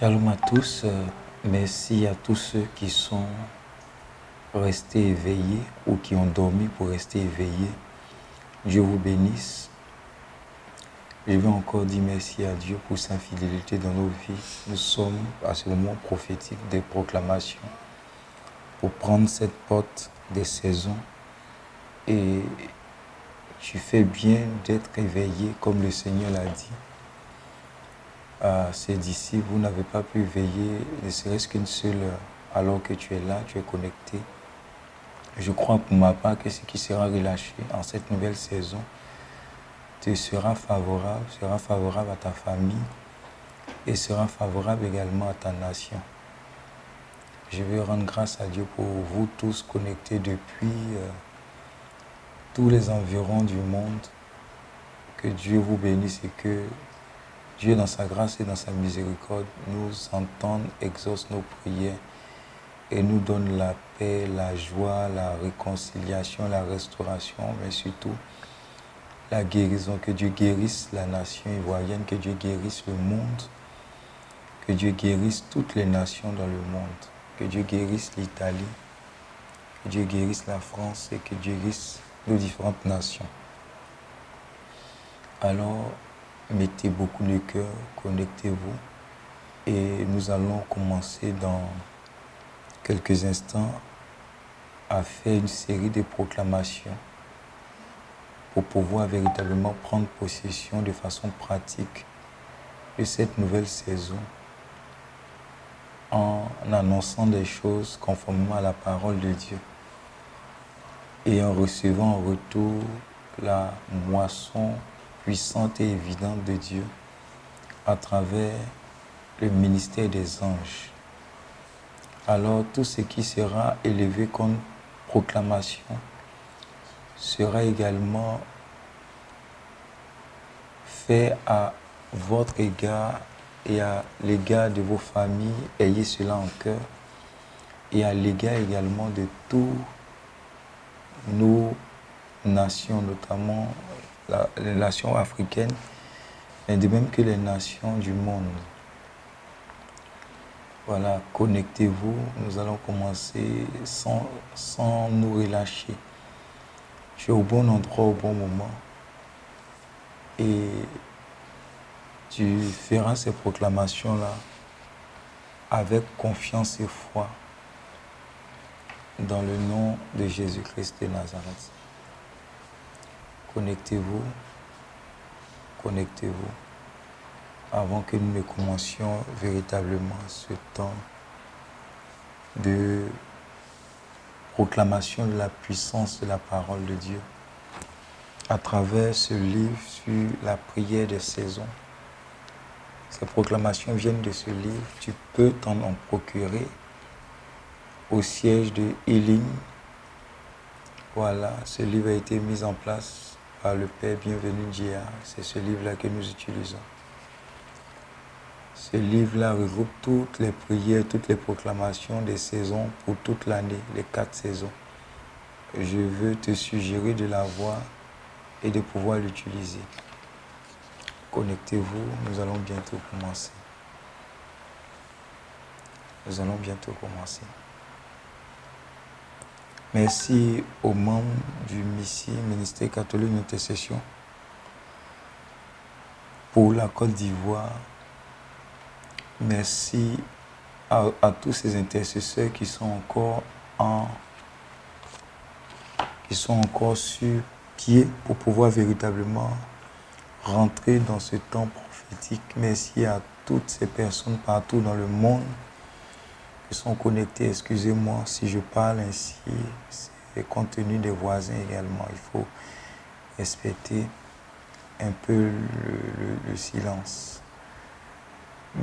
Shalom à tous. Euh, merci à tous ceux qui sont restés éveillés ou qui ont dormi pour rester éveillés. Dieu vous bénisse. Je veux encore dire merci à Dieu pour sa fidélité dans nos vies. Nous sommes à ce moment prophétique des proclamations pour prendre cette porte des saisons. Et tu fais bien d'être éveillé comme le Seigneur l'a dit à ses disciples, vous n'avez pas pu veiller, ne serait-ce qu'une seule heure, alors que tu es là, tu es connecté. Je crois pour ma part que ce qui sera relâché en cette nouvelle saison te sera favorable, sera favorable à ta famille et sera favorable également à ta nation. Je veux rendre grâce à Dieu pour vous tous connectés depuis euh, tous les environs du monde. Que Dieu vous bénisse et que Dieu, dans sa grâce et dans sa miséricorde, nous entende, exauce nos prières et nous donne la paix, la joie, la réconciliation, la restauration, mais surtout la guérison. Que Dieu guérisse la nation ivoirienne, que Dieu guérisse le monde, que Dieu guérisse toutes les nations dans le monde, que Dieu guérisse l'Italie, que Dieu guérisse la France et que Dieu guérisse nos différentes nations. Alors, mettez beaucoup de cœur, connectez-vous et nous allons commencer dans quelques instants à faire une série de proclamations pour pouvoir véritablement prendre possession de façon pratique de cette nouvelle saison en annonçant des choses conformément à la parole de Dieu et en recevant en retour la moisson puissante et évidente de Dieu à travers le ministère des anges. Alors tout ce qui sera élevé comme proclamation sera également fait à votre égard et à l'égard de vos familles. Ayez cela en cœur et à l'égard également de tous nos nations, notamment les nations africaines, mais de même que les nations du monde. Voilà, connectez-vous. Nous allons commencer sans, sans nous relâcher. Je suis au bon endroit au bon moment. Et tu feras ces proclamations-là avec confiance et foi dans le nom de Jésus-Christ de Nazareth. Connectez-vous, connectez-vous avant que nous ne commencions véritablement ce temps de proclamation de la puissance de la parole de Dieu à travers ce livre sur la prière des saisons. Ces proclamations viennent de ce livre. Tu peux t'en en procurer au siège de Healing. Voilà, ce livre a été mis en place par le Père Bienvenu Dia. C'est ce livre-là que nous utilisons. Ce livre-là regroupe toutes les prières, toutes les proclamations des saisons pour toute l'année, les quatre saisons. Je veux te suggérer de l'avoir et de pouvoir l'utiliser. Connectez-vous, nous allons bientôt commencer. Nous allons bientôt commencer. Merci aux membres du MISI, Ministère catholique d'intercession, pour la Côte d'Ivoire. Merci à, à, tous ces intercesseurs qui sont encore en qui sont encore sur pied pour pouvoir véritablement rentrer dans ce temps prophétique. Merci à toutes ces personnes partout dans le monde sont connectées. Excusez-moi si je parle ainsi. C'est compte tenu des voisins également. Il faut respecter un peu le, le, silence.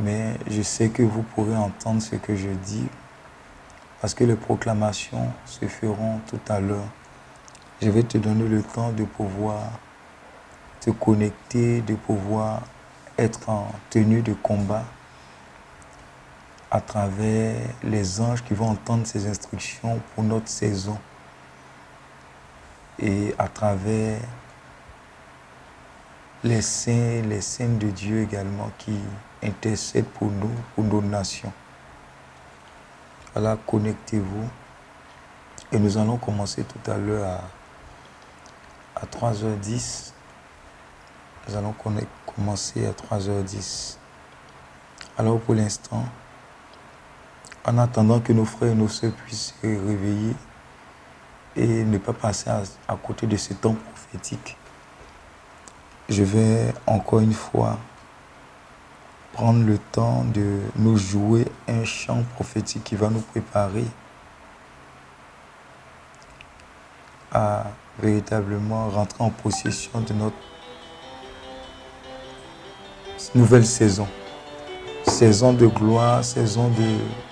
Mais je sais que vous pourrez entendre ce que je dis parce que les proclamations se feront tout à l'heure. Je vais te donner le temps de pouvoir te connecter, de pouvoir être en tenue de combat à travers les anges qui vont entendre ces instructions pour notre saison et à travers les saints, les saints de Dieu également qui intercèdent pour nous, pour nos nations. Alors connectez-vous et nous allons commencer tout à l'heure à, à 3h10 nous allons commencer à 3h10. Alors pour l'instant, en attendant que nos frères et nos soeurs puissent se réveiller et ne pas passer à, à côté de ce temps prophétique, je vais encore une fois prendre le temps de nous jouer un chant prophétique qui va nous préparer à véritablement rentrer en possession de notre nouvelle saison. Saison de gloire, saison de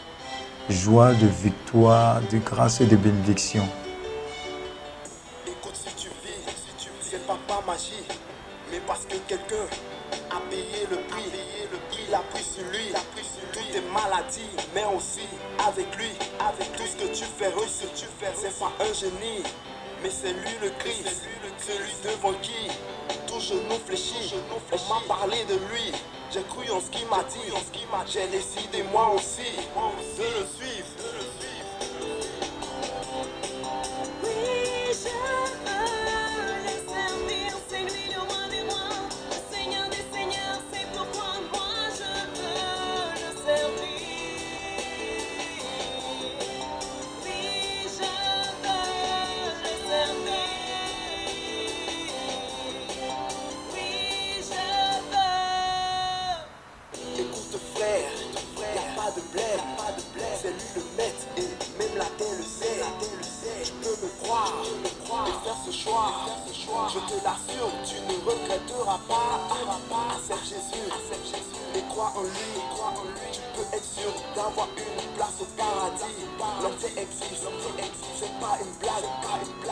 joie, de victoire, de grâce et de bénédiction. Écoute, si tu vis, si tu vis, c'est pas par magie, mais parce que quelqu'un a payé le prix. le prix, il a pris sur lui, il a pris sur toutes tes maladies, mais aussi avec lui, avec tout ce que tu fais, ce que tu fais, c'est pas un génie, mais c'est lui le Christ, celui devant qui tout genou fléchit. On m'a parlé de lui, j'ai cru en ce qu'il m'a dit, j'ai décidé moi aussi de le suivre. Je te l'assure, tu ne regretteras pas. Accepte Jésus, et crois en lui. Tu peux être sûr d'avoir une place au paradis. L'enfer existe, c'est pas une blague.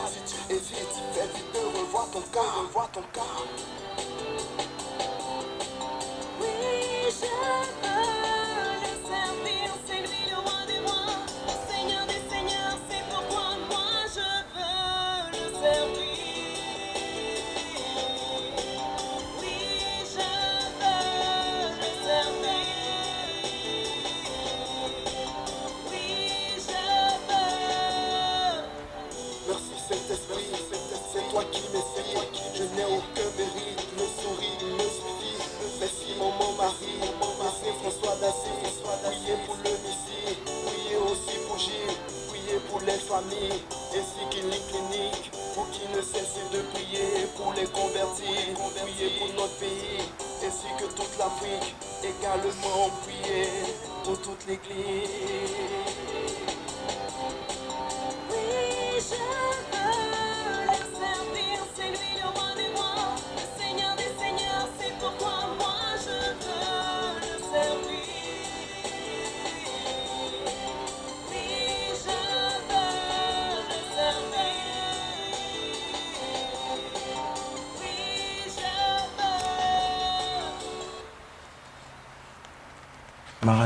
Si tu hésites, fais vite de revoir ton cas, revoir ton cas.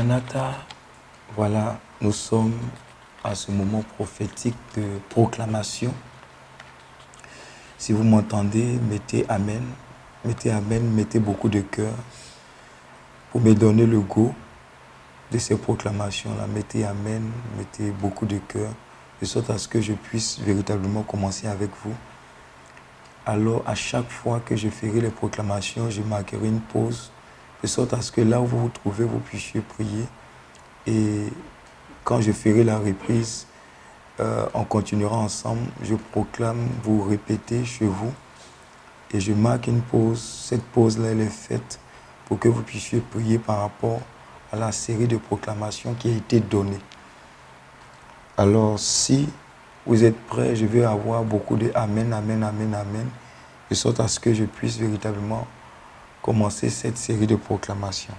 Maranatha, voilà, nous sommes à ce moment prophétique de proclamation. Si vous m'entendez, mettez Amen. Mettez Amen, mettez beaucoup de cœur pour me donner le goût de ces proclamations-là. Mettez Amen, mettez beaucoup de cœur, de sorte à ce que je puisse véritablement commencer avec vous. Alors, à chaque fois que je ferai les proclamations, je marquerai une pause, de sorte à ce que là où vous vous trouvez, vous puissiez prier. Et quand je ferai la reprise, euh, on continuera ensemble. Je proclame, vous répétez chez vous. Et je marque une pause. Cette pause-là, elle est faite pour que vous puissiez prier par rapport à la série de proclamations qui a été donnée. Alors, si vous êtes prêts, je vais avoir beaucoup de Amen, Amen, Amen, Amen, de sorte à ce que je puisse véritablement commencer cette série de proclamations.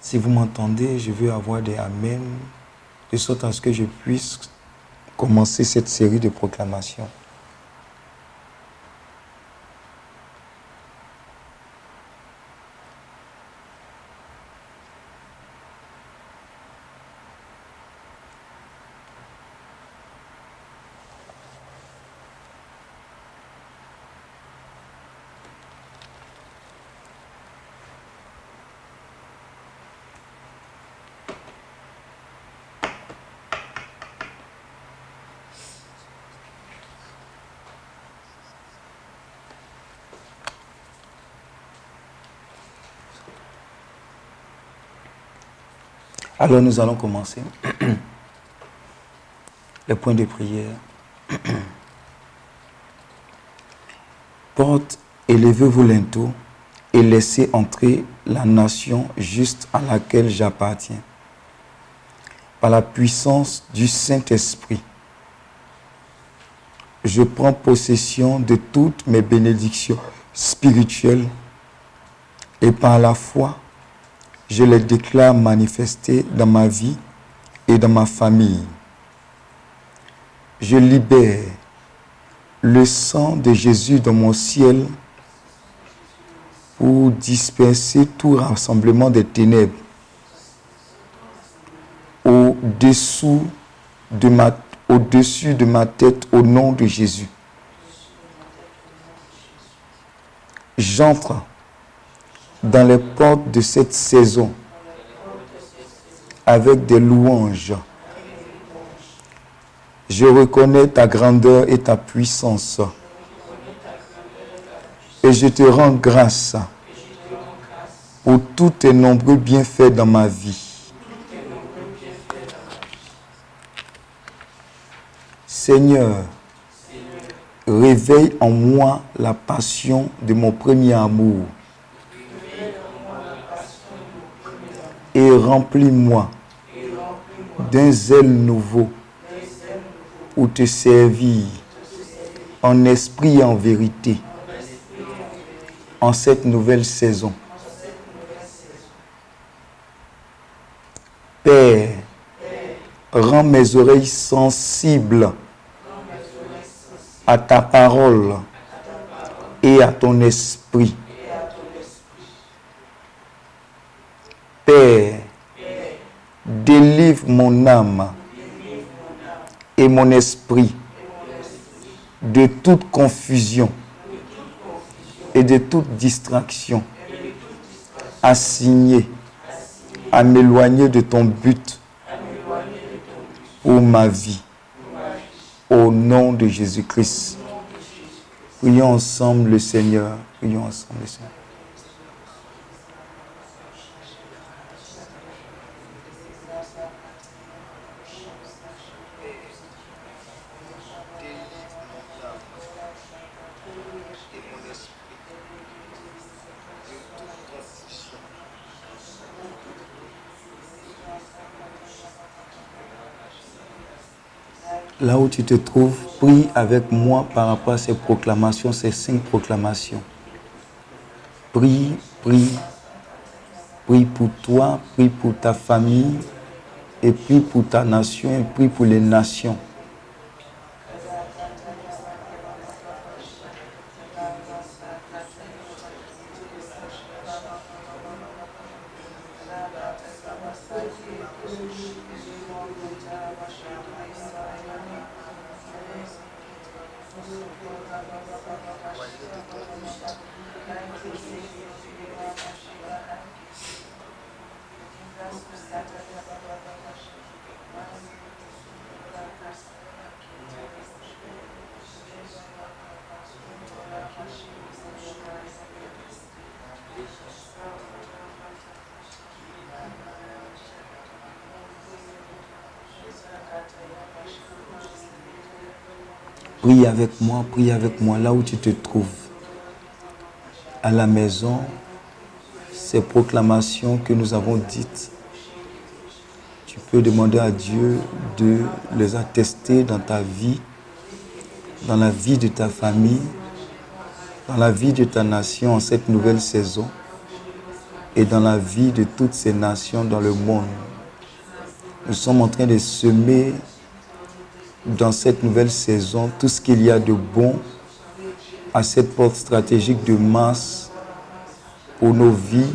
Si vous m'entendez, je veux avoir des Amen, de sorte à ce que je puisse commencer cette série de proclamations. Alors nous allons commencer les points de prière. Porte, élevez-vous linteaux et laissez entrer la nation juste à laquelle j'appartiens. Par la puissance du Saint-Esprit, je prends possession de toutes mes bénédictions spirituelles et par la foi, je les déclare manifestées dans ma vie et dans ma famille. Je libère le sang de Jésus dans mon ciel pour disperser tout rassemblement des ténèbres au-dessus de ma tête au nom de Jésus. J'entre dans les portes de cette saison avec des louanges. Je reconnais ta grandeur et ta puissance. Et je te rends grâce pour tous tes nombreux bienfaits dans ma vie. Seigneur, réveille en moi la passion de mon premier amour. Et remplis-moi d'un zèle nouveau pour te servir en esprit et en vérité en cette nouvelle saison. Père, rends mes oreilles sensibles à ta parole et à ton esprit. Père, délivre mon âme et mon esprit de toute confusion et de toute distraction, assigné à m'éloigner de ton but pour ma vie. Au nom de Jésus-Christ. Prions ensemble le Seigneur. Prions ensemble le Seigneur. Là où tu te trouves, prie avec moi par rapport à ces proclamations, ces cinq proclamations. Prie, prie, prie pour toi, prie pour ta famille, et prie pour ta nation, et prie pour les nations. Prie avec moi, prie avec moi là où tu te trouves. À la maison, ces proclamations que nous avons dites, tu peux demander à Dieu de les attester dans ta vie, dans la vie de ta famille, dans la vie de ta nation en cette nouvelle saison et dans la vie de toutes ces nations dans le monde. Nous sommes en train de semer dans cette nouvelle saison tout ce qu'il y a de bon à cette porte stratégique de masse pour nos vies,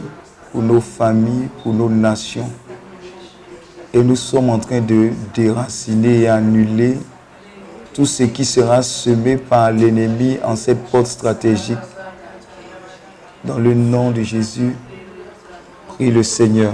pour nos familles, pour nos nations. Et nous sommes en train de déraciner et annuler tout ce qui sera semé par l'ennemi en cette porte stratégique. Dans le nom de Jésus, prie le Seigneur.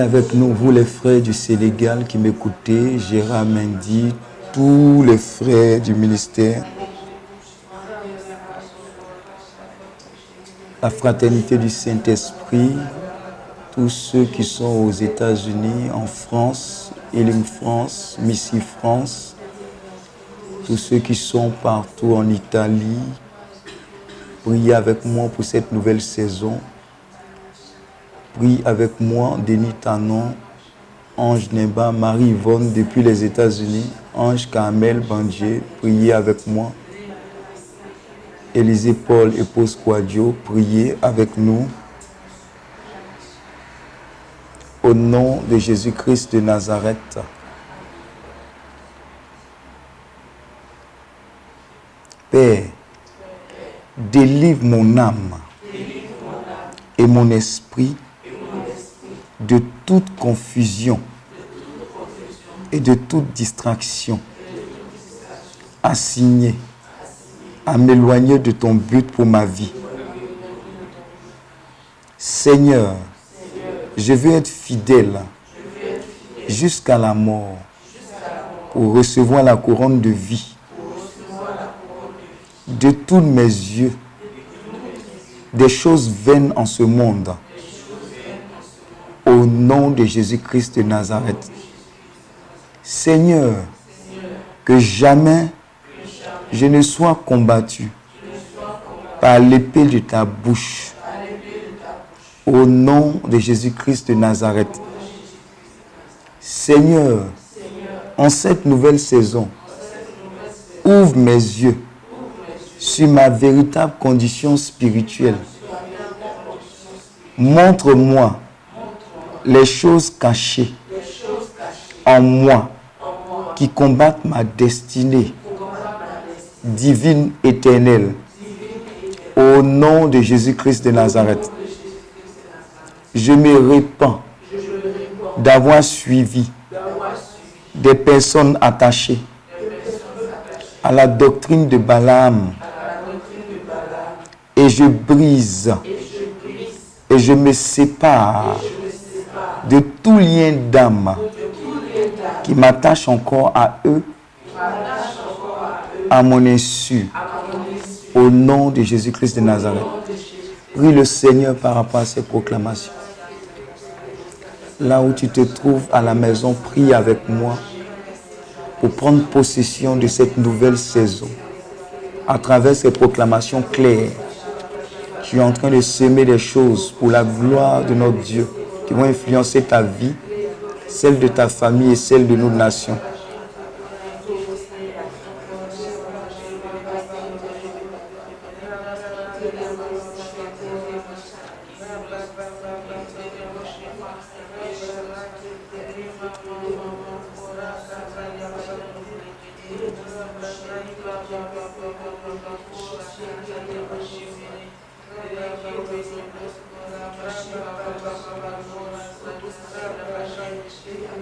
Avec nous, vous les frères du Sénégal qui m'écoutez, Gérard Mendy, tous les frères du ministère, la fraternité du Saint-Esprit, tous ceux qui sont aux États-Unis, en France, Elim France, Missy France, tous ceux qui sont partout en Italie. Priez avec moi pour cette nouvelle saison. Prie avec moi, Denis Tanon, Ange Neba, Marie-Yvonne depuis les États-Unis, Ange Carmel Bandier, priez avec moi. Élisée Paul, épouse Quadio, priez avec nous. Au nom de Jésus-Christ de Nazareth. Père, délivre mon âme et mon esprit de toute confusion et de toute distraction assignée à m'éloigner de ton but pour ma vie. Seigneur, je veux être fidèle jusqu'à la mort pour recevoir la couronne de vie de tous mes yeux des choses vaines en ce monde. Nom de Jésus-Christ de Nazareth. Seigneur, que jamais je ne sois combattu par l'épée de ta bouche. Au nom de Jésus-Christ de Nazareth. Seigneur, en cette nouvelle saison, ouvre mes yeux sur ma véritable condition spirituelle. Montre-moi les choses cachées en moi qui combattent ma destinée divine éternelle. Au nom de Jésus-Christ de Nazareth, je me répands d'avoir suivi des personnes attachées à la doctrine de Balaam et je brise et je me sépare de tout lien d'âme qui m'attache encore à eux, à mon insu, au nom de Jésus-Christ de Nazareth. Prie le Seigneur par rapport à ces proclamations. Là où tu te trouves à la maison, prie avec moi pour prendre possession de cette nouvelle saison à travers ces proclamations claires. Tu es en train de semer des choses pour la gloire de notre Dieu qui vont influencer ta vie, celle de ta famille et celle de nos nations.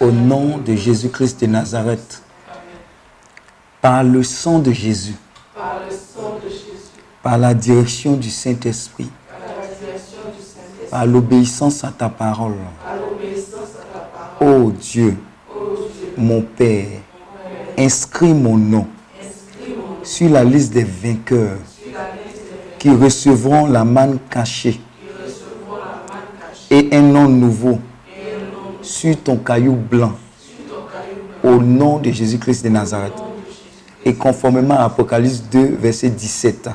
Au nom de Jésus-Christ de Nazareth, par le sang de Jésus, par la direction du Saint-Esprit, par l'obéissance à ta parole. Ô Dieu, mon Père, inscris mon nom sur la liste des vainqueurs qui recevront la manne cachée. Et un nom nouveau sur ton caillou blanc au nom de Jésus-Christ de Nazareth. Et conformément à Apocalypse 2, verset 17.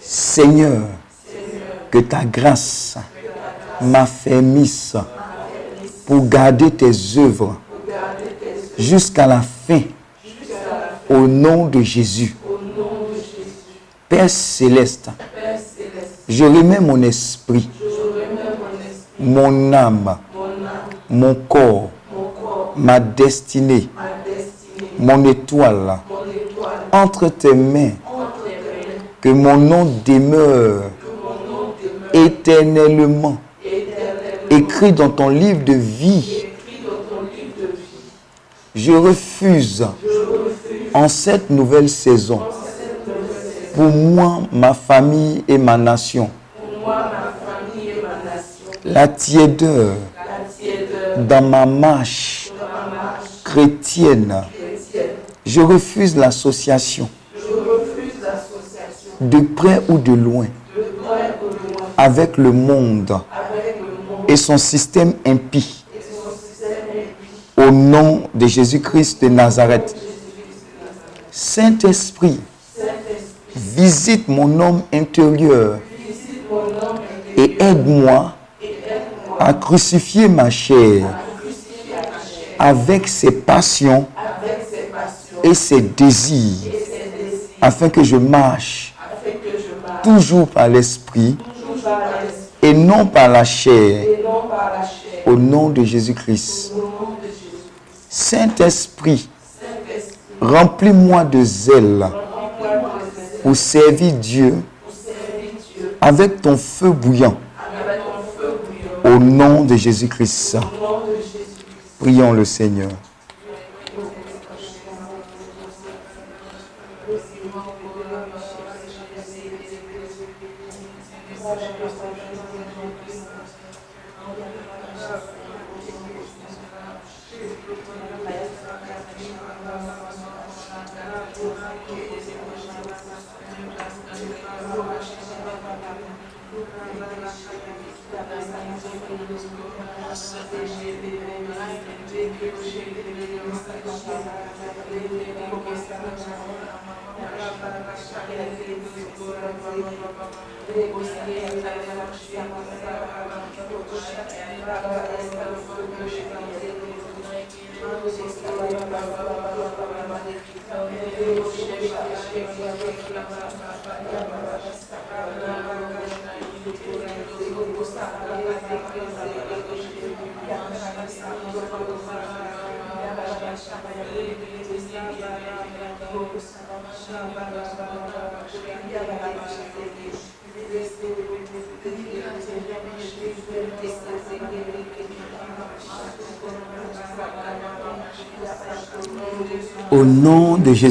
Seigneur, que ta grâce m'affermisse pour garder tes œuvres jusqu'à la fin au nom de Jésus. Père céleste, je remets mon esprit, mon âme, mon corps, ma destinée, mon étoile entre tes mains. Que mon nom demeure éternellement écrit dans ton livre de vie. Je refuse en cette nouvelle saison pour moi, ma famille et ma nation la tiédeur dans ma marche chrétienne. Je refuse l'association de près ou de loin avec le monde et son système impie. Au nom de Jésus-Christ de Nazareth. Saint-Esprit, visite mon homme intérieur et aide-moi à crucifier ma chair avec ses passions et ses désirs afin que je marche toujours par l'esprit et non par la chair au nom de Jésus-Christ. Saint-Esprit, remplis-moi de zèle pour servir Dieu avec ton feu bouillant au nom de Jésus-Christ. Prions le Seigneur.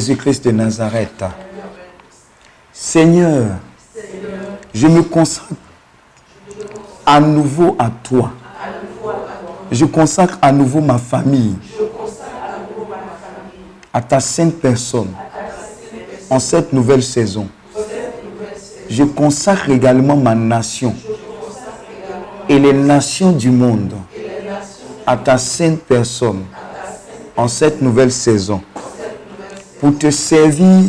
Jésus-Christ de Nazareth, Seigneur, je me consacre à nouveau à toi. Je consacre à nouveau ma famille à ta sainte personne en cette nouvelle saison. Je consacre également ma nation et les nations du monde à ta sainte personne en cette nouvelle saison pour te servir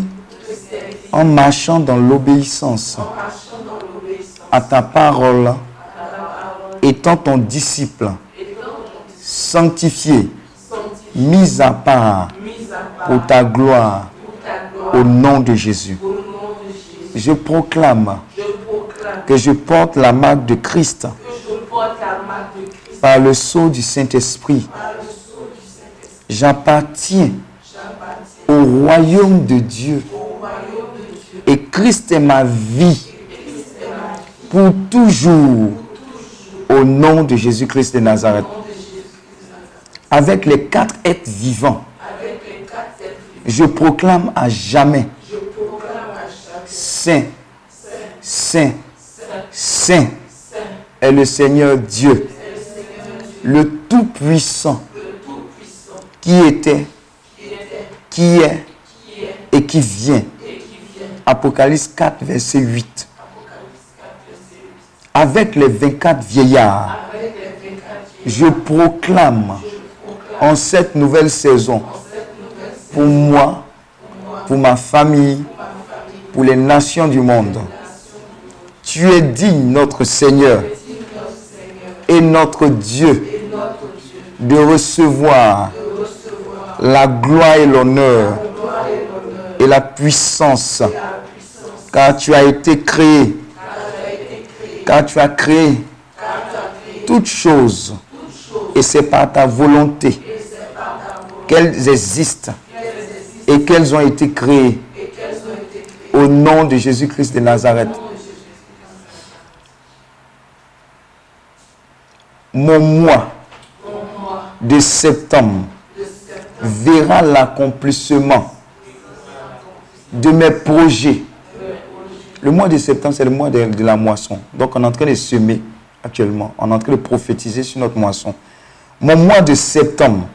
en marchant dans l'obéissance à ta parole, étant ton disciple, sanctifié, mis à part pour ta gloire, au nom de Jésus. Je proclame que je porte la marque de Christ par le sceau du Saint-Esprit. J'appartiens au royaume de Dieu. Et Christ est ma vie pour toujours au nom de Jésus-Christ de Nazareth. Avec les quatre êtres vivants, je proclame à jamais Saint, Saint, Saint est le Seigneur Dieu, le Tout-Puissant, qui était, qui est et qui vient. Apocalypse 4, verset 8. Avec les 24 vieillards, je proclame en cette nouvelle saison, pour moi, pour ma famille, pour les nations du monde, tu es digne, notre Seigneur et notre Dieu, de recevoir la gloire et l'honneur et la puissance, car tu as été créé, car tu as créé toutes choses, et c'est par ta volonté qu'elles existent et qu'elles ont été créées au nom de Jésus-Christ de Nazareth. Mon mois de septembre verra l'accomplissement de mes projets. Le mois de septembre, c'est le mois de, la moisson. Donc, on est en train de semer actuellement. On est en train de prophétiser sur notre moisson. Mon mois de septembre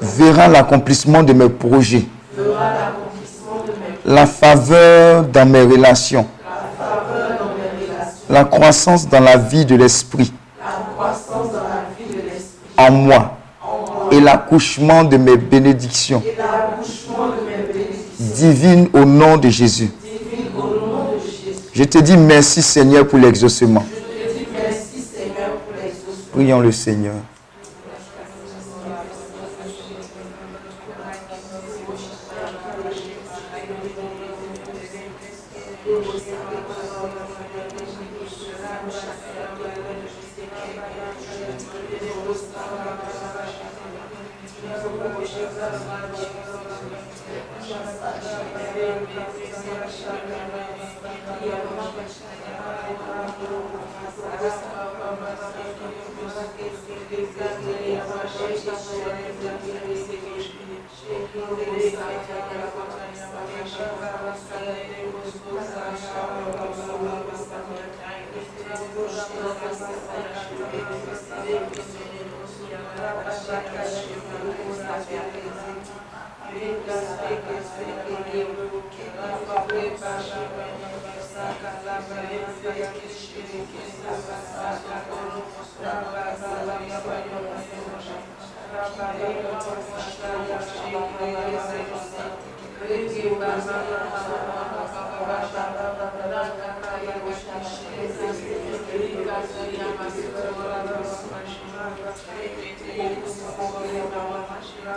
verra l'accomplissement de mes projets. La faveur dans mes relations. La croissance dans la vie de l'esprit. En moi. Et l'accouchement de mes bénédictions. Divines au nom de Jésus. Je te dis merci Seigneur pour l'exaucement. Prions le Seigneur.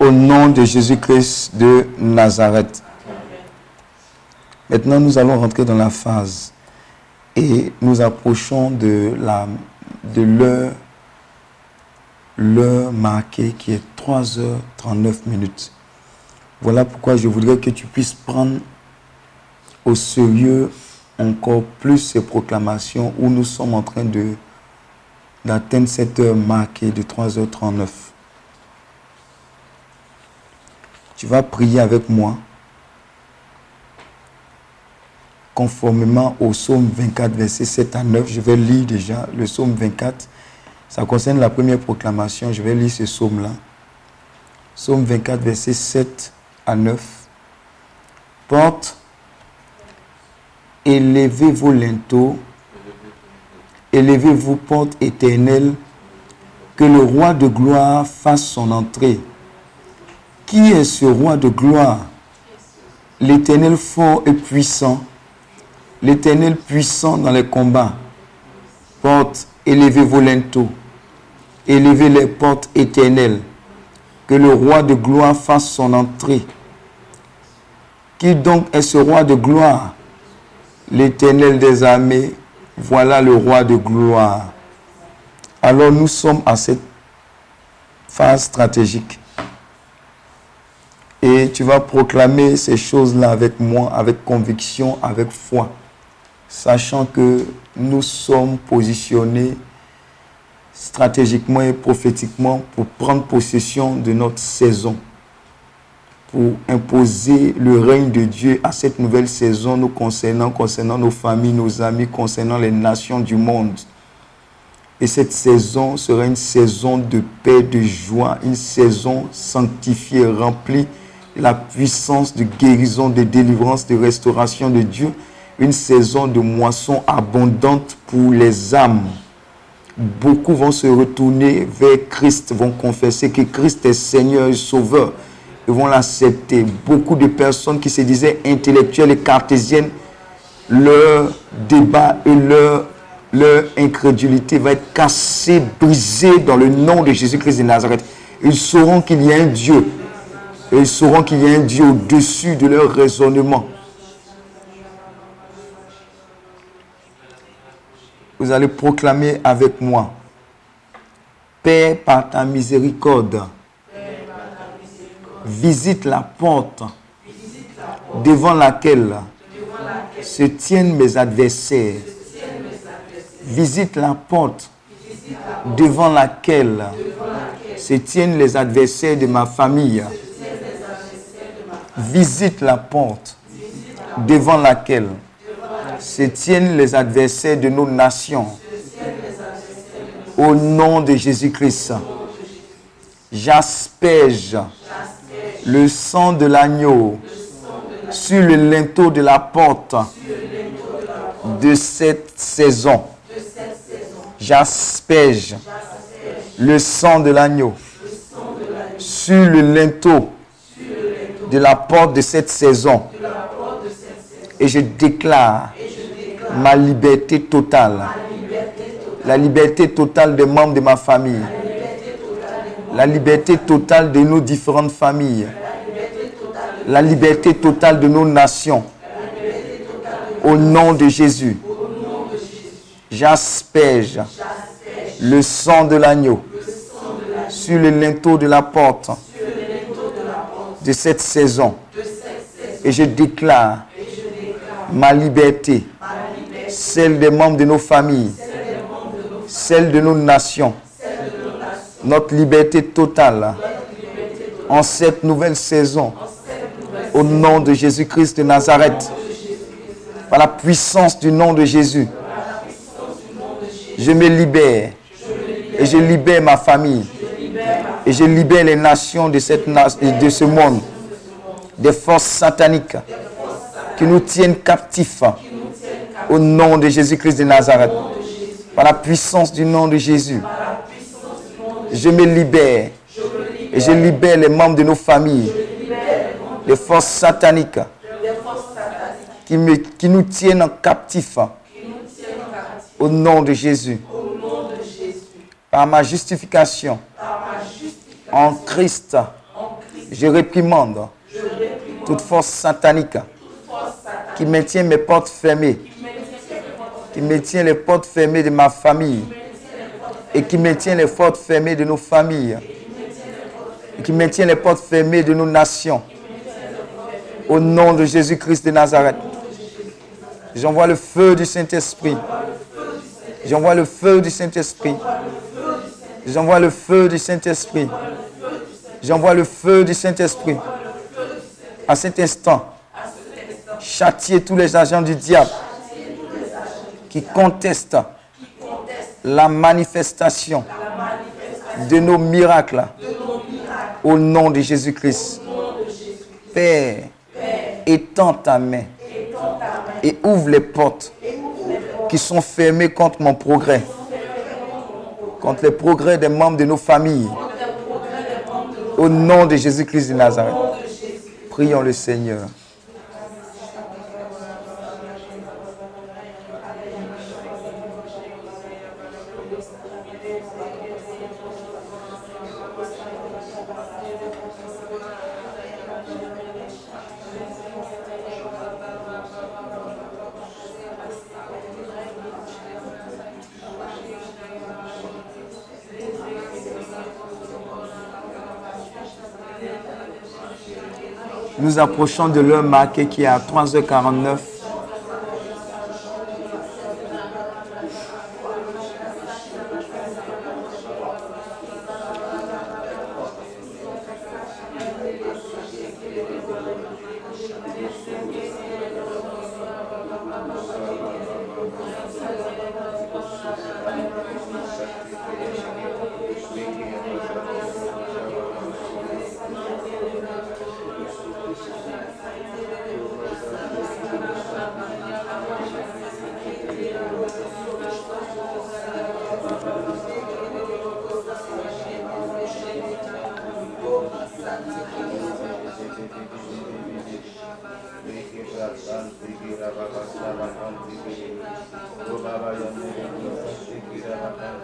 Au nom de Jésus-Christ de Nazareth. Maintenant, nous allons rentrer dans la phase et nous approchons de la de l'heure marquée qui est 3h39 minutes. Voilà pourquoi je voudrais que tu puisses prendre au sérieux encore plus ces proclamations où nous sommes en train de d'atteindre cette heure marquée de 3h39. Tu vas prier avec moi conformément au psaume 24, verset 7 à 9. Je vais lire déjà le psaume 24. Ça concerne la première proclamation. Je vais lire ce psaume-là. Psaume 24, verset 7 à 9. Porte, élevez vos linteaux, élevez-vous, porte éternelle, que le roi de gloire fasse son entrée. Qui est ce roi de gloire? L'éternel fort et puissant, l'éternel puissant dans les combats. Porte, élevez vos linteaux, élevez les portes éternelles, que le roi de gloire fasse son entrée. Qui donc est ce roi de gloire? L'éternel des armées, voilà le roi de gloire. Alors nous sommes à cette phase stratégique. Et tu vas proclamer ces choses-là avec moi, avec conviction, avec foi, sachant que nous sommes positionnés stratégiquement et prophétiquement pour prendre possession de notre saison, pour imposer le règne de Dieu à cette nouvelle saison nous concernant, concernant nos familles, nos amis, concernant les nations du monde. Et cette saison sera une saison de paix, de joie, une saison sanctifiée, remplie de la puissance de guérison, de délivrance, de restauration de Dieu. Une saison de moisson abondante pour les âmes. Beaucoup vont se retourner vers Christ, vont confesser que Christ est Seigneur et Sauveur. Ils vont l'accepter. Beaucoup de personnes qui se disaient intellectuelles et cartésiennes, leur débat et leur incrédulité va être cassée, brisée dans le nom de Jésus-Christ de Nazareth. Ils sauront qu'il y a un Dieu. Ils sauront qu'il y a un Dieu au-dessus de leur raisonnement. Vous allez proclamer avec moi. Père, par ta miséricorde, visite la porte devant laquelle se tiennent mes adversaires visite la porte devant laquelle se tiennent les adversaires de ma famille. Visite la porte devant laquelle se tiennent les adversaires de nos nations. Au nom de Jésus-Christ, j'asperge le sang de l'agneau sur le linteau de la porte de cette saison j'asperge le sang de l'agneau sur le linteau de la porte de cette saison. Et je déclare ma liberté totale. La liberté totale des membres de ma famille. La liberté totale de nos différentes familles. La liberté totale de nos nations. Au nom de Jésus j'asperge le sang de l'agneau sur le linteau de la porte de cette saison. Et je déclare ma liberté, celle des membres de nos familles, celle de nos nations, notre liberté totale. En cette nouvelle saison. Au nom de Jésus-Christ de Nazareth, par la puissance du nom de Jésus. Je me libère. Et je libère ma famille. Et je libère les nations de, cette, de ce monde. Des forces sataniques qui nous tiennent captifs. Au nom de Jésus-Christ de Nazareth. Par la puissance du nom de Jésus. Je me libère. Et je libère les membres de nos familles. Les forces sataniques qui, me, qui nous tiennent en captifs au nom de Jésus. Par ma justification. En Christ. Je réprimande. Toute force satanique. Qui maintient mes portes fermées. Qui maintient les portes fermées de ma famille. Et qui maintient les portes fermées de nos familles. Et qui maintient les portes fermées de nos nations. Au nom de Jésus-Christ de Nazareth. J'envoie le feu du Saint-Esprit J'envoie le feu du Saint-Esprit. J'envoie le feu du Saint-Esprit. J'envoie le feu du Saint-Esprit. À cet instant, châtier tous les agents du diable qui contestent la manifestation de nos miracles au nom de Jésus-Christ. Père, étends ta main et ouvre les portes qui sont fermés contre mon progrès, contre les progrès des membres de nos familles. Au nom de Jésus-Christ de Nazareth, prions le Seigneur. Nous approchons de l'heure marquée qui est à 3h49.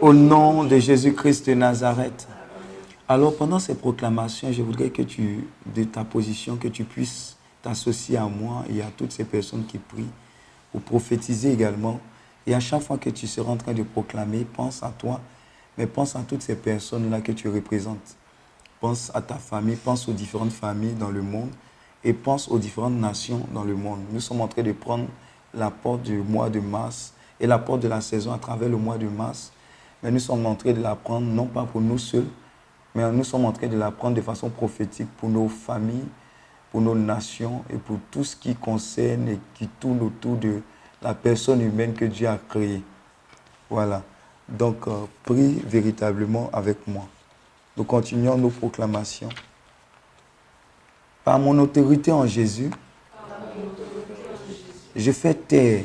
Au nom de Jésus-Christ de Nazareth. Alors pendant ces proclamations, je voudrais que tu, de ta position, que tu puisses t'associer à moi et à toutes ces personnes qui prient, ou prophétiser également. Et à chaque fois que tu seras en train de proclamer, pense à toi, mais pense à toutes ces personnes-là que tu représentes. Pense à ta famille, pense aux différentes familles dans le monde et pense aux différentes nations dans le monde. Nous sommes en train de prendre la porte du mois de mars et la porte de la saison à travers le mois de mars. Mais nous sommes en train de la prendre non pas pour nous seuls, mais nous sommes en train de la prendre de façon prophétique pour nos familles, pour nos nations et pour tout ce qui concerne et qui tourne autour de la personne humaine que Dieu a créée. Voilà. Donc, euh, prie véritablement avec moi. Nous continuons nos proclamations. Par mon autorité en Jésus, je fais taire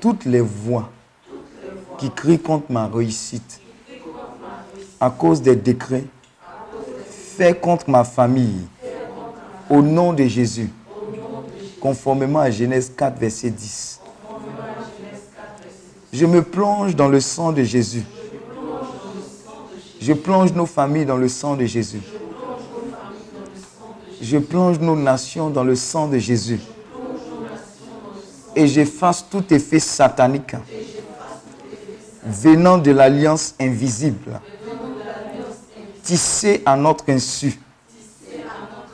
toutes les voix qui crient contre ma réussite à cause des décrets faits contre ma famille au nom de Jésus, conformément à Genèse 4, verset 10. Je me plonge dans le sang de Jésus. Je plonge nos familles dans le sang de Jésus. Je plonge nos nations dans le sang de Jésus. Et j'efface tout effet satanique venant de l'alliance invisible, tissée à notre insu,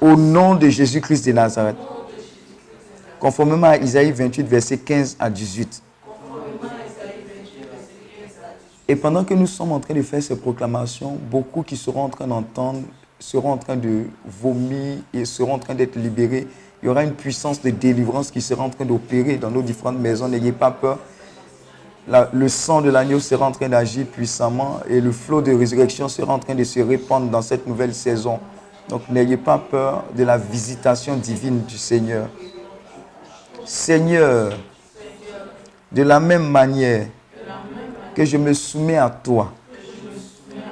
au nom de Jésus-Christ de Nazareth. Conformément à Isaïe 28, verset 15 à 18. Et pendant que nous sommes en train de faire ces proclamations, beaucoup qui seront en train d'entendre seront en train de vomir et seront en train d'être libérés. Il y aura une puissance de délivrance qui sera en train d'opérer dans nos différentes maisons. N'ayez pas peur. le sang de l'agneau sera en train d'agir puissamment et le flot de résurrection sera en train de se répandre dans cette nouvelle saison. Donc n'ayez pas peur de la visitation divine du Seigneur. Seigneur, de la même manière que je me soumets à toi,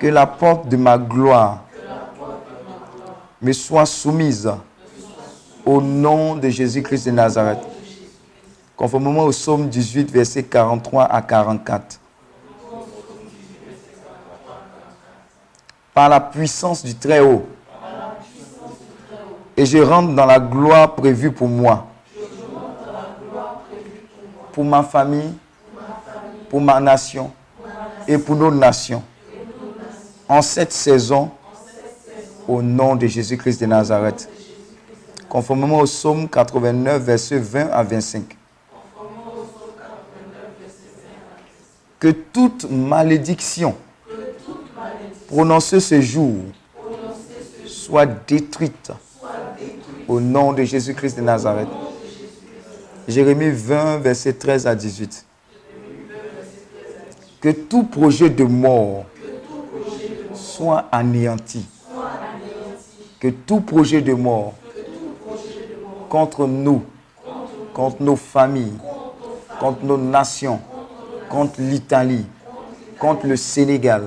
que la porte de ma gloire me soit soumise au nom de Jésus-Christ de Nazareth. Conformément au psaume 18, versets 43 à 44. Par la puissance du Très-Haut. Et je rentre dans la gloire prévue pour moi. Pour ma famille, pour ma nation et pour nos nations. En cette saison, au nom de Jésus-Christ de Nazareth. Conformément au psaume 89, versets 20 à 25. Que toute malédiction prononcée ce jour soit détruite au nom de Jésus-Christ de Nazareth. Jérémie 20, verset 13 à 18 que tout projet de mort soit anéanti. Que tout projet de mort contre nous, contre nos familles, contre nos nations, contre l'Italie, contre le Sénégal,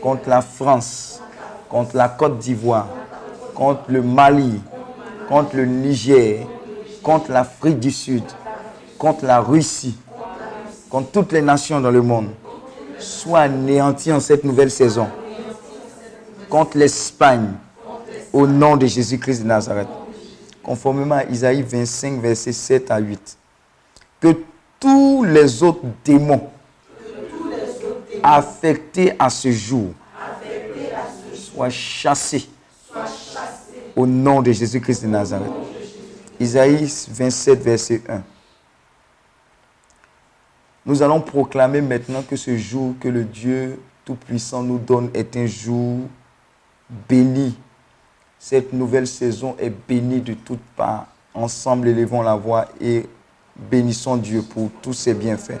contre la France, contre la Côte d'Ivoire, contre le Mali, contre le Niger, contre l'Afrique du Sud, contre la Russie, contre toutes les nations dans le monde, soient anéantis en cette nouvelle saison. Contre l'Espagne, au nom de Jésus-Christ de Nazareth. Conformément à Isaïe 25, versets 7 à 8. Que tous les autres démons affectés à ce jour soient chassés au nom de Jésus-Christ de Nazareth. Isaïe 27, verset 1. Nous allons proclamer maintenant que ce jour que le Dieu Tout-Puissant nous donne est un jour béni. Cette nouvelle saison est bénie de toutes parts. Ensemble, élevons la voix et bénissons Dieu pour tous ses bienfaits.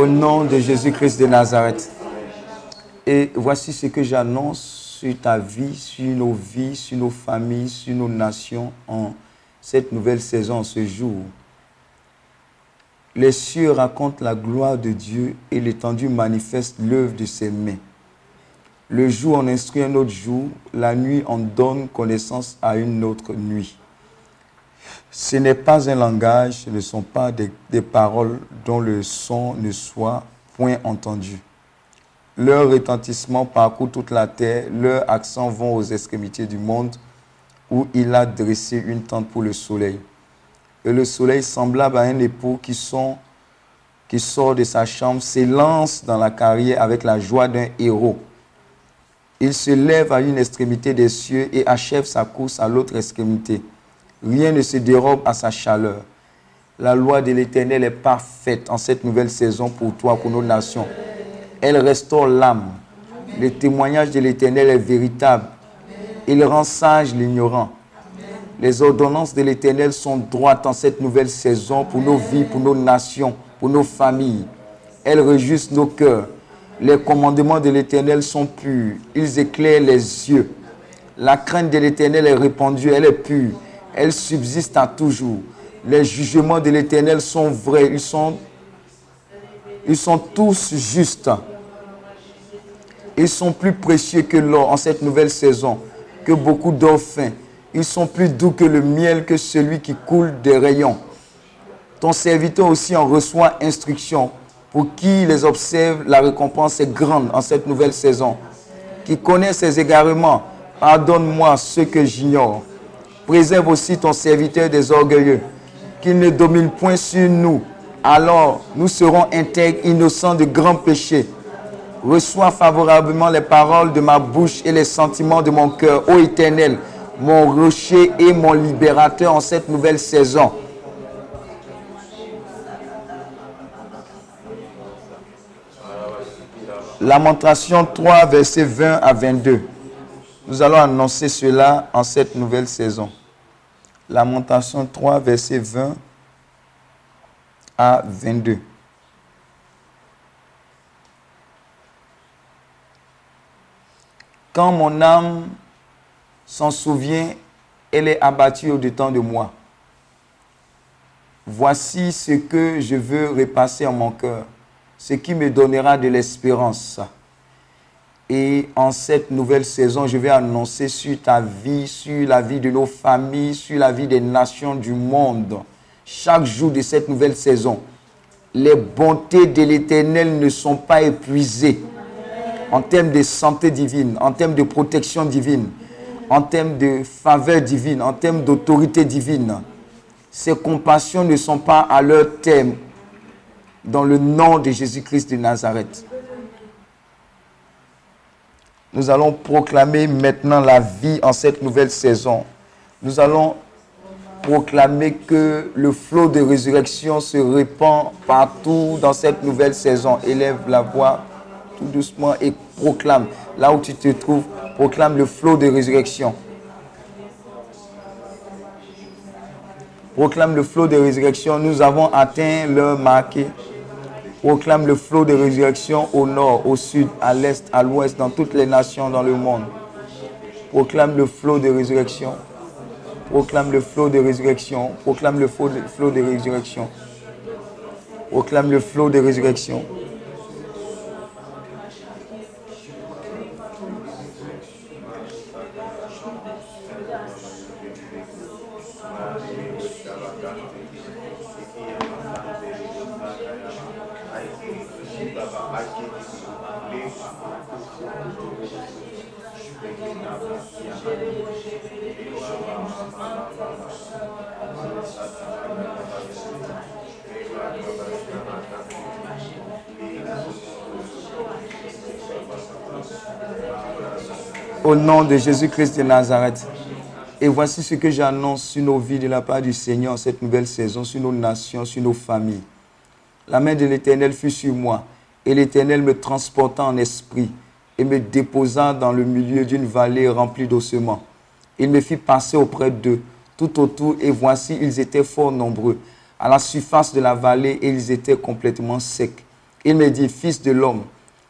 Au nom de Jésus-Christ de Nazareth. Et voici ce que j'annonce sur ta vie, sur nos vies, sur nos familles, sur nos nations en cette nouvelle saison, ce jour. Les cieux racontent la gloire de Dieu et l'étendue manifeste l'œuvre de ses mains. Le jour en instruit un autre jour, la nuit en donne connaissance à une autre nuit. Ce n'est pas un langage, ce ne sont pas des, paroles dont le son ne soit point entendu. Leur retentissement parcourt toute la terre, leurs accents vont aux extrémités du monde, où il a dressé une tente pour le soleil. Et le soleil, semblable à un époux qui, qui sort de sa chambre, s'élance dans la carrière avec la joie d'un héros. Il se lève à une extrémité des cieux et achève sa course à l'autre extrémité. Rien ne se dérobe à sa chaleur. La loi de l'Éternel est parfaite en cette nouvelle saison pour toi, pour nos nations. Elle restaure l'âme. Le témoignage de l'Éternel est véritable. Il rend sage l'ignorant. Les ordonnances de l'Éternel sont droites en cette nouvelle saison pour nos vies, pour nos nations, pour nos familles. Elles réjouissent nos cœurs. Les commandements de l'Éternel sont purs. Ils éclairent les yeux. La crainte de l'Éternel est répandue, elle est pure. Elle subsiste à toujours. Les jugements de l'Éternel sont vrais. Ils sont, tous justes. Ils sont plus précieux que l'or en cette nouvelle saison, que beaucoup d'or fin. Ils sont plus doux que le miel, que celui qui coule des rayons. Ton serviteur aussi en reçoit instruction. Pour qui les observe, la récompense est grande en cette nouvelle saison. Qui connaît ses égarements, pardonne-moi ce que j'ignore. Préserve aussi ton serviteur des orgueilleux, qu'il ne domine point sur nous. Alors nous serons intègres, innocents de grands péchés. Reçois favorablement les paroles de ma bouche et les sentiments de mon cœur, ô Éternel, mon rocher et mon libérateur en cette nouvelle saison. Lamentation 3, versets 20 à 22. Nous allons annoncer cela en cette nouvelle saison. Lamentation 3, verset 20 à 22. Quand mon âme s'en souvient, elle est abattue au-dedans de moi. Voici ce que je veux repasser en mon cœur, ce qui me donnera de l'espérance. Et en cette nouvelle saison, je vais annoncer sur ta vie, sur la vie de nos familles, sur la vie des nations du monde, chaque jour de cette nouvelle saison. Les bontés de l'Éternel ne sont pas épuisées en termes de santé divine, en termes de protection divine, en termes de faveur divine, en termes d'autorité divine. Ces compassions ne sont pas à leur terme dans le nom de Jésus-Christ de Nazareth. Nous allons proclamer maintenant la vie en cette nouvelle saison. Nous allons proclamer que le flot de résurrection se répand partout dans cette nouvelle saison. Élève la voix tout doucement et proclame. Là où tu te trouves, proclame le flot de résurrection. Proclame le flot de résurrection. Nous avons atteint l'heure marquée proclame le flot de résurrection au nord, au sud, à l'est, à l'ouest, dans toutes les nations dans le monde. Proclame le flot de résurrection. Proclame le flot de résurrection. Proclame le flot de, résurrection. Proclame le flot de résurrection. Au nom de Jésus-Christ de Nazareth. Et voici ce que j'annonce sur nos vies de la part du Seigneur cette nouvelle saison, sur nos nations, sur nos familles. La main de l'Éternel fut sur moi, et l'Éternel me transporta en esprit et me déposa dans le milieu d'une vallée remplie d'ossements. Il me fit passer auprès d'eux, tout autour, et voici, ils étaient fort nombreux, à la surface de la vallée, ils étaient complètement secs. Il me dit, Fils de l'homme,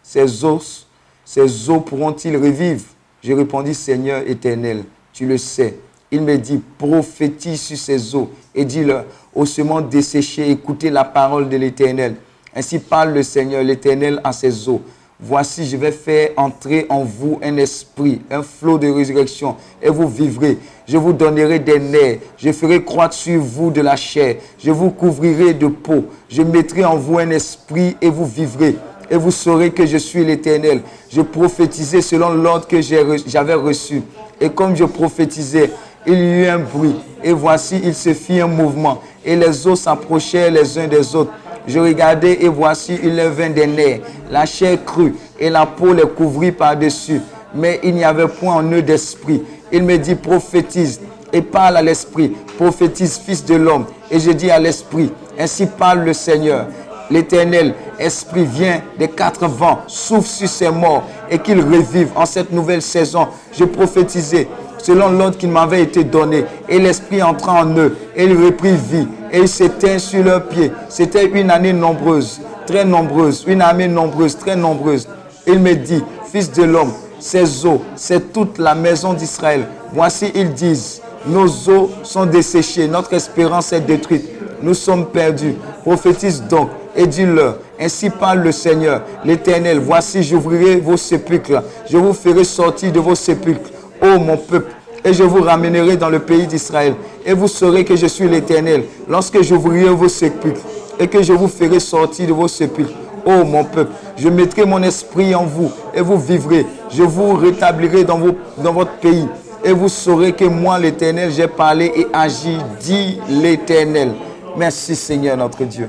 ces os, ces os pourront-ils revivre? Je répondis, Seigneur éternel, tu le sais. Il me dit, prophétise sur ces eaux et dis-leur, ossements desséchés, écoutez la parole de l'Éternel. Ainsi parle le Seigneur, l'Éternel, à ses eaux. Voici, je vais faire entrer en vous un esprit, un flot de résurrection, et vous vivrez. Je vous donnerai des nerfs, je ferai croître sur vous de la chair, je vous couvrirai de peau, je mettrai en vous un esprit, et vous vivrez. Et vous saurez que je suis l'Éternel. Je prophétisais selon l'ordre que j'avais reçu. Et comme je prophétisais, il y eut un bruit. Et voici, il se fit un mouvement. Et les eaux s'approchèrent les uns des autres. Je regardais et voici, il vint des nerfs. La chair crue et la peau les couvrit par-dessus. Mais il n'y avait point en eux d'esprit. Il me dit, prophétise et parle à l'esprit. Prophétise, fils de l'homme. Et je dis à l'esprit, ainsi parle le Seigneur. L'Éternel, Esprit, vient des quatre vents, souffle sur ces morts et qu'ils revivent en cette nouvelle saison. Je prophétisais selon l'ordre qui m'avait été donné. Et l'Esprit entra en eux et il reprit vie et il s'éteint sur leurs pieds. C'était une année nombreuse, très nombreuse, une armée nombreuse, très nombreuse. Il me dit, Fils de l'homme, ces eaux, c'est toute la maison d'Israël. Voici, ils disent, nos eaux sont desséchées, notre espérance est détruite, nous sommes perdus. Prophétise donc et dis-leur, ainsi parle le Seigneur, l'Éternel, voici j'ouvrirai vos sépulcres, je vous ferai sortir de vos sépulcres, ô mon peuple, et je vous ramènerai dans le pays d'Israël, et vous saurez que je suis l'Éternel, lorsque j'ouvrirai vos sépulcres, et que je vous ferai sortir de vos sépulcres. Ô mon peuple, je mettrai mon esprit en vous, et vous vivrez, je vous rétablirai dans, dans votre pays, et vous saurez que moi, l'Éternel, j'ai parlé et agi, dit l'Éternel. Merci Seigneur notre Dieu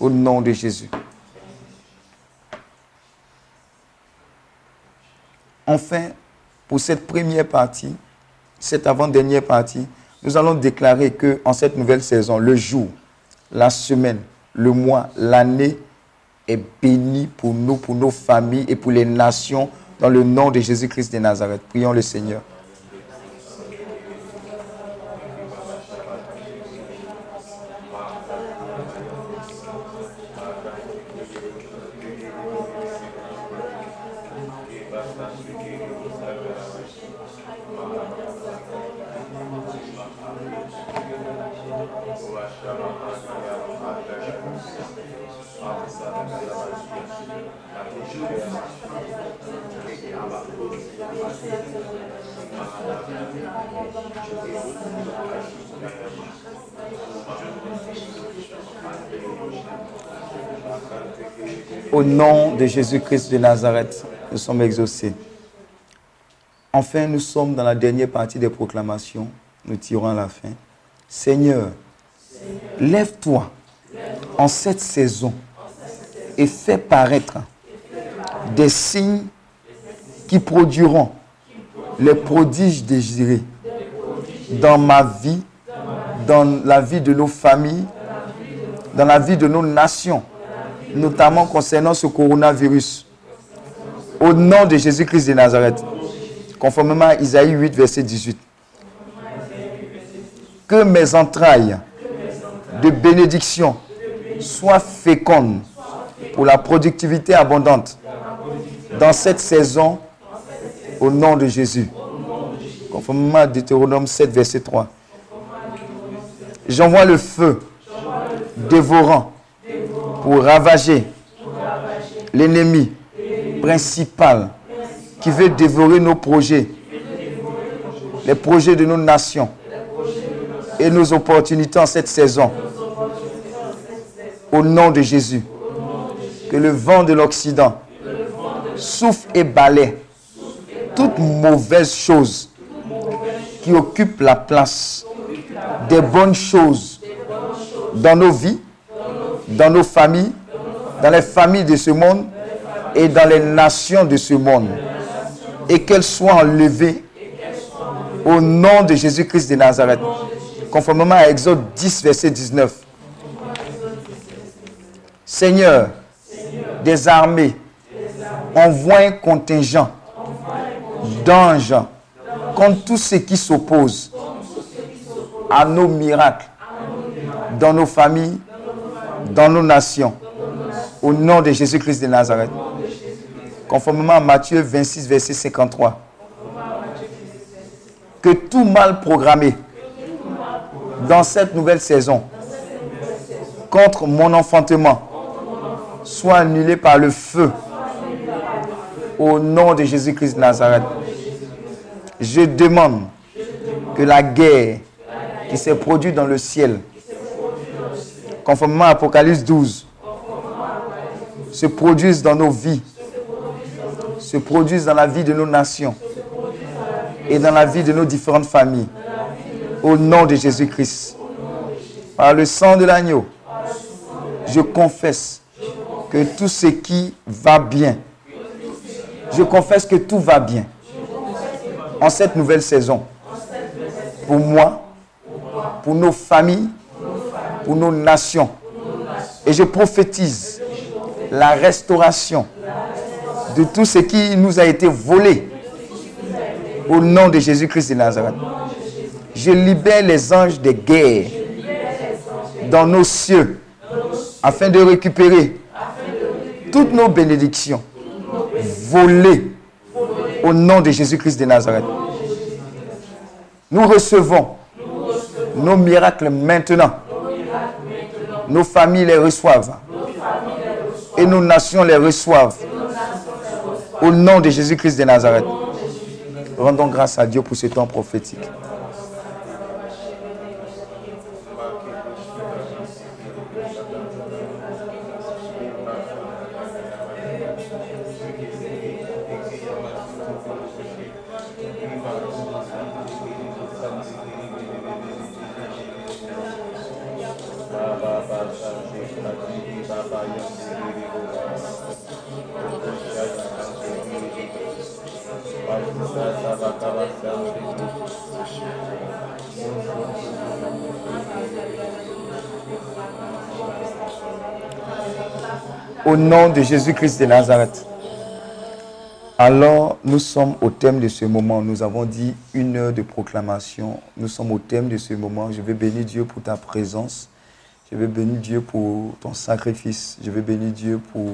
au nom de Jésus. Enfin, pour cette première partie, cette avant-dernière partie, nous allons déclarer que en cette nouvelle saison, le jour, la semaine, le mois, l'année est béni pour nous, pour nos familles et pour les nations dans le nom de Jésus-Christ de Nazareth. Prions le Seigneur. Nom de Jésus-Christ de Nazareth, nous sommes exaucés. Enfin, nous sommes dans la dernière partie des proclamations. Nous tirons à la fin. Seigneur, lève-toi en cette saison et fais paraître des signes qui produiront les prodiges désirés dans ma vie, dans la vie de nos familles, dans la vie de nos nations, notamment concernant ce coronavirus. Au nom de Jésus-Christ de Nazareth, conformément à Isaïe 8, verset 18. Que mes entrailles de bénédiction soient fécondes pour la productivité abondante dans cette saison au nom de Jésus. Conformément à Deutéronome 7, verset 3. J'envoie le feu dévorant pour ravager l'ennemi principal qui veut dévorer nos projets, les projets de nos nations et nos opportunités en cette saison. Au nom de Jésus, que le vent de l'Occident souffle et balaie toute mauvaise chose qui occupe la place des bonnes choses dans nos vies, dans nos familles, dans les familles de ce monde et dans les nations de ce monde. Et qu'elles soient enlevées au nom de Jésus-Christ de Nazareth, conformément à Exode 10, verset 19. Seigneur, des armées, envoie un contingent d'anges contre tous ceux qui s'opposent à nos miracles dans nos familles, dans nos nations. Au nom de Jésus-Christ de Nazareth. Conformément à Matthieu 26, verset 53. Que tout mal programmé dans cette nouvelle saison contre mon enfantement soit annulé par le feu au nom de Jésus-Christ de Nazareth. Je demande que la guerre qui s'est produite dans le ciel, conformément à Apocalypse 12, se produise dans nos vies, se produise dans la vie de nos nations et dans la vie de nos différentes familles. Au nom de Jésus-Christ. Par le sang de l'agneau, je confesse que tout ce qui va bien, je confesse que tout va bien en cette nouvelle saison. Pour moi, pour nos familles, pour nos nations. Et je prophétise la restauration de tout ce qui nous a été volé au nom de Jésus-Christ de Nazareth. Je libère les anges de guerre dans nos cieux afin de récupérer toutes nos bénédictions volées au nom de Jésus-Christ de Nazareth. Nous recevons nos miracles maintenant. Nos familles les reçoivent. Et nos nations les reçoivent. Au nom de Jésus-Christ de Nazareth. Rendons grâce à Dieu pour ce temps prophétique. Nom de Jésus-Christ de Nazareth. Alors, nous sommes au thème de ce moment. Nous avons dit une heure de proclamation. Nous sommes au thème de ce moment. Je veux bénir Dieu pour ta présence. Je veux bénir Dieu pour ton sacrifice. Je veux bénir Dieu pour,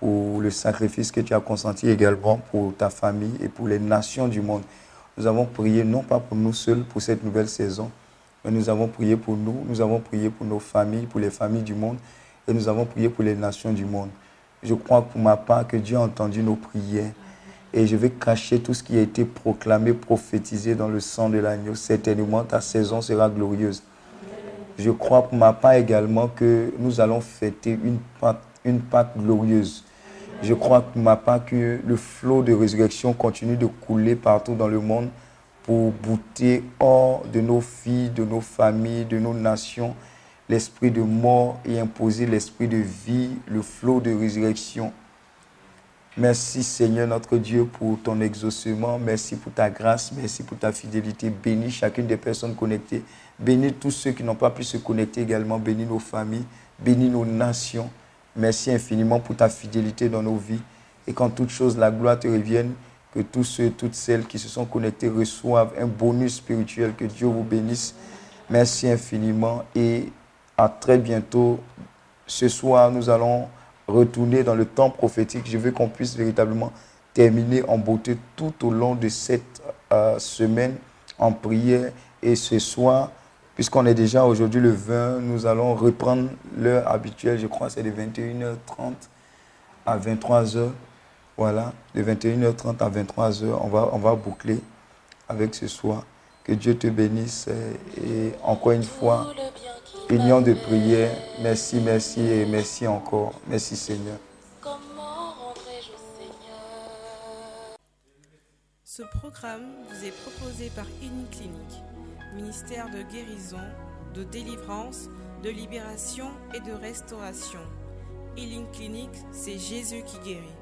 pour le sacrifice que tu as consenti également pour ta famille et pour les nations du monde. Nous avons prié non pas pour nous seuls pour cette nouvelle saison, mais nous avons prié pour nous, nous avons prié pour nos familles, pour les familles du monde, et nous avons prié pour les nations du monde. je crois pour ma part que Dieu a entendu nos prières. Et je vais cacher tout ce qui a été proclamé, prophétisé dans le sang de l'agneau. Certainement, ta saison sera glorieuse. Je crois pour ma part également que nous allons fêter une Pâque, une Pâque glorieuse. Je crois pour ma part que le flot de résurrection continue de couler partout dans le monde pour bouter hors de nos filles, de nos familles, de nos nations, l'esprit de mort et imposer l'esprit de vie, le flot de résurrection. Merci Seigneur notre Dieu pour ton exaucement. Merci pour ta grâce. Merci pour ta fidélité. Bénis chacune des personnes connectées. Bénis tous ceux qui n'ont pas pu se connecter également. Bénis nos familles. Bénis nos nations. Merci infiniment pour ta fidélité dans nos vies. Et qu'en toute chose, la gloire te revienne. Que tous ceux et toutes celles qui se sont connectés reçoivent un bonus spirituel. Que Dieu vous bénisse. Merci infiniment. Et à très bientôt. Ce soir, nous allons retourner dans le temps prophétique. Je veux qu'on puisse véritablement terminer en beauté tout au long de cette euh, semaine en prière. Et ce soir, puisqu'on est déjà aujourd'hui le 20, nous allons reprendre l'heure habituelle. Je crois que c'est de 21h30 à 23h. Voilà, de 21h30 à 23h, on va, on va boucler avec ce soir. Que Dieu te bénisse et encore une fois, union de prière. Merci, merci et merci encore. Merci Seigneur. Comment rendrai-je au Seigneur? Ce programme vous est proposé par Clinique, ministère de guérison, de délivrance, de libération et de restauration. Healing Clinic, c'est Jésus qui guérit.